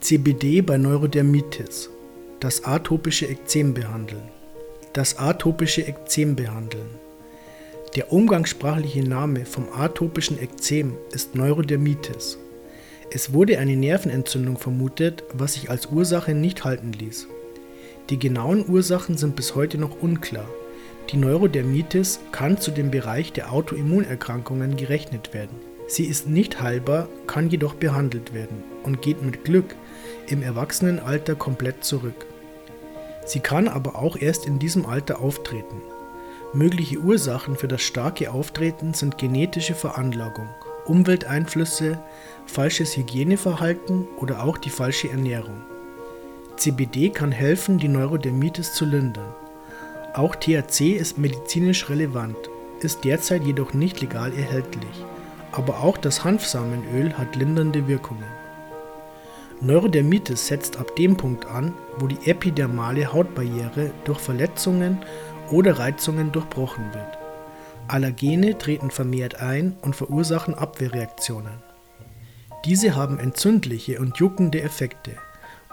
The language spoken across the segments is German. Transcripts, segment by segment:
CBD bei Neurodermitis. Das atopische Ekzem behandeln. Das atopische Ekzem behandeln. Der umgangssprachliche Name vom atopischen Ekzem ist Neurodermitis. Es wurde eine Nervenentzündung vermutet, was sich als Ursache nicht halten ließ. Die genauen Ursachen sind bis heute noch unklar. Die Neurodermitis kann zu dem Bereich der Autoimmunerkrankungen gerechnet werden. Sie ist nicht heilbar, kann jedoch behandelt werden und geht mit Glück im Erwachsenenalter komplett zurück. Sie kann aber auch erst in diesem Alter auftreten. Mögliche Ursachen für das starke Auftreten sind genetische Veranlagung, Umwelteinflüsse, falsches Hygieneverhalten oder auch die falsche Ernährung. CBD kann helfen, die Neurodermitis zu lindern. Auch THC ist medizinisch relevant, ist derzeit jedoch nicht legal erhältlich. Aber auch das Hanfsamenöl hat lindernde Wirkungen. Neurodermitis setzt ab dem Punkt an, wo die epidermale Hautbarriere durch Verletzungen oder Reizungen durchbrochen wird. Allergene treten vermehrt ein und verursachen Abwehrreaktionen. Diese haben entzündliche und juckende Effekte,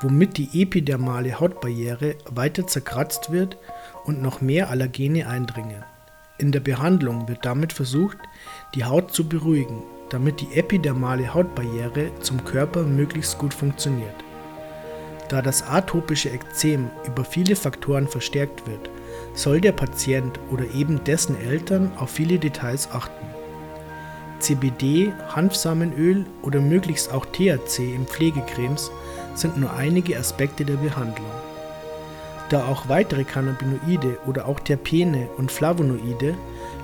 womit die epidermale Hautbarriere weiter zerkratzt wird und noch mehr Allergene eindringen. In der Behandlung wird damit versucht, die Haut zu beruhigen damit die epidermale Hautbarriere zum Körper möglichst gut funktioniert. Da das atopische Ekzem über viele Faktoren verstärkt wird, soll der Patient oder eben dessen Eltern auf viele Details achten. CBD, Hanfsamenöl oder möglichst auch THC in Pflegecremes sind nur einige Aspekte der Behandlung. Da auch weitere Cannabinoide oder auch Terpene und Flavonoide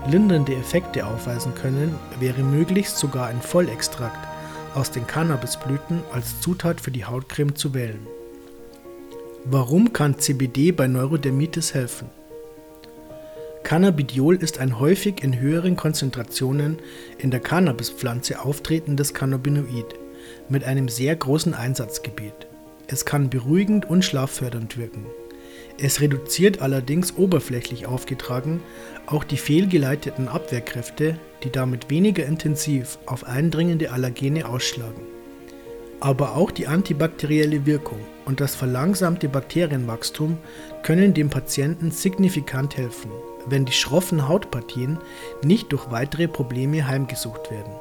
lindernde Effekte aufweisen können, wäre möglichst sogar ein Vollextrakt aus den Cannabisblüten als Zutat für die Hautcreme zu wählen. Warum kann CBD bei Neurodermitis helfen? Cannabidiol ist ein häufig in höheren Konzentrationen in der Cannabispflanze auftretendes Cannabinoid mit einem sehr großen Einsatzgebiet. Es kann beruhigend und schlaffördernd wirken. Es reduziert allerdings oberflächlich aufgetragen auch die fehlgeleiteten Abwehrkräfte, die damit weniger intensiv auf eindringende Allergene ausschlagen. Aber auch die antibakterielle Wirkung und das verlangsamte Bakterienwachstum können dem Patienten signifikant helfen, wenn die schroffen Hautpartien nicht durch weitere Probleme heimgesucht werden.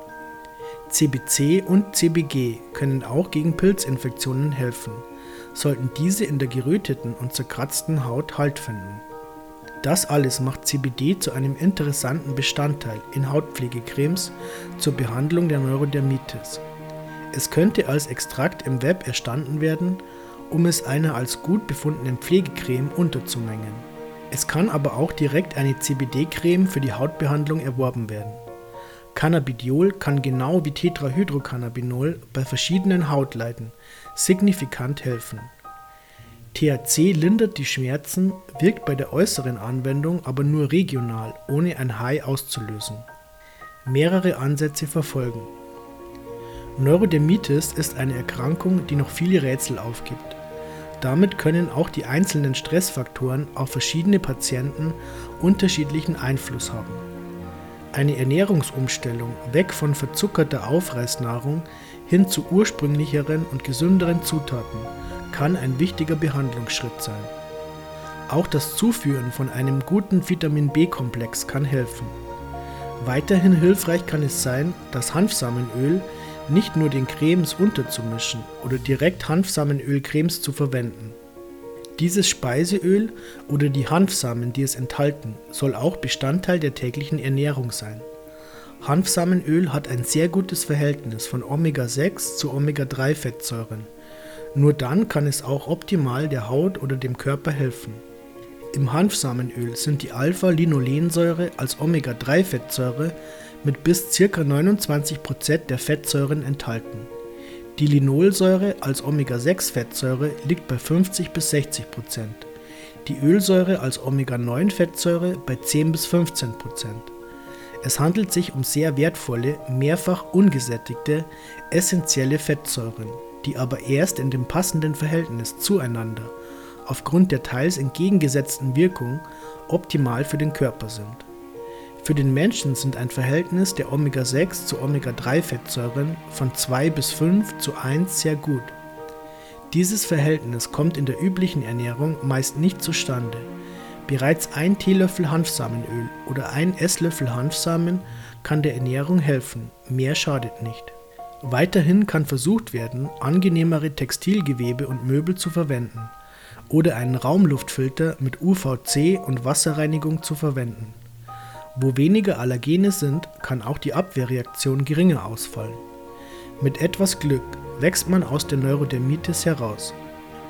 CBC und CBG können auch gegen Pilzinfektionen helfen sollten diese in der geröteten und zerkratzten Haut Halt finden. Das alles macht CBD zu einem interessanten Bestandteil in Hautpflegecremes zur Behandlung der Neurodermitis. Es könnte als Extrakt im Web erstanden werden, um es einer als gut befundenen Pflegecreme unterzumengen. Es kann aber auch direkt eine CBD-Creme für die Hautbehandlung erworben werden. Cannabidiol kann genau wie Tetrahydrocannabinol bei verschiedenen Hautleiden signifikant helfen. THC lindert die Schmerzen, wirkt bei der äußeren Anwendung aber nur regional, ohne ein High auszulösen. Mehrere Ansätze verfolgen. Neurodermitis ist eine Erkrankung, die noch viele Rätsel aufgibt. Damit können auch die einzelnen Stressfaktoren auf verschiedene Patienten unterschiedlichen Einfluss haben. Eine Ernährungsumstellung weg von verzuckerter Aufreißnahrung hin zu ursprünglicheren und gesünderen Zutaten kann ein wichtiger Behandlungsschritt sein. Auch das Zuführen von einem guten Vitamin B-Komplex kann helfen. Weiterhin hilfreich kann es sein, das Hanfsamenöl nicht nur den Cremes unterzumischen oder direkt Hanfsamenöl-Cremes zu verwenden. Dieses Speiseöl oder die Hanfsamen, die es enthalten, soll auch Bestandteil der täglichen Ernährung sein. Hanfsamenöl hat ein sehr gutes Verhältnis von Omega-6 zu Omega-3-Fettsäuren. Nur dann kann es auch optimal der Haut oder dem Körper helfen. Im Hanfsamenöl sind die Alpha-Linolensäure als Omega-3-Fettsäure mit bis ca. 29% der Fettsäuren enthalten. Die Linolsäure als Omega-6-Fettsäure liegt bei 50 bis 60 Prozent, die Ölsäure als Omega-9-Fettsäure bei 10 bis 15 Prozent. Es handelt sich um sehr wertvolle, mehrfach ungesättigte, essentielle Fettsäuren, die aber erst in dem passenden Verhältnis zueinander, aufgrund der teils entgegengesetzten Wirkung, optimal für den Körper sind. Für den Menschen sind ein Verhältnis der Omega-6 zu Omega-3-Fettsäuren von 2 bis 5 zu 1 sehr gut. Dieses Verhältnis kommt in der üblichen Ernährung meist nicht zustande. Bereits ein Teelöffel Hanfsamenöl oder ein Esslöffel Hanfsamen kann der Ernährung helfen, mehr schadet nicht. Weiterhin kann versucht werden, angenehmere Textilgewebe und Möbel zu verwenden oder einen Raumluftfilter mit UVC und Wasserreinigung zu verwenden. Wo weniger Allergene sind, kann auch die Abwehrreaktion geringer ausfallen. Mit etwas Glück wächst man aus der Neurodermitis heraus.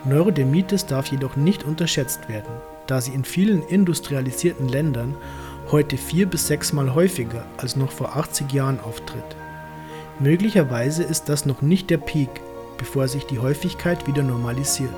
Neurodermitis darf jedoch nicht unterschätzt werden, da sie in vielen industrialisierten Ländern heute vier bis sechsmal häufiger als noch vor 80 Jahren auftritt. Möglicherweise ist das noch nicht der Peak, bevor sich die Häufigkeit wieder normalisiert.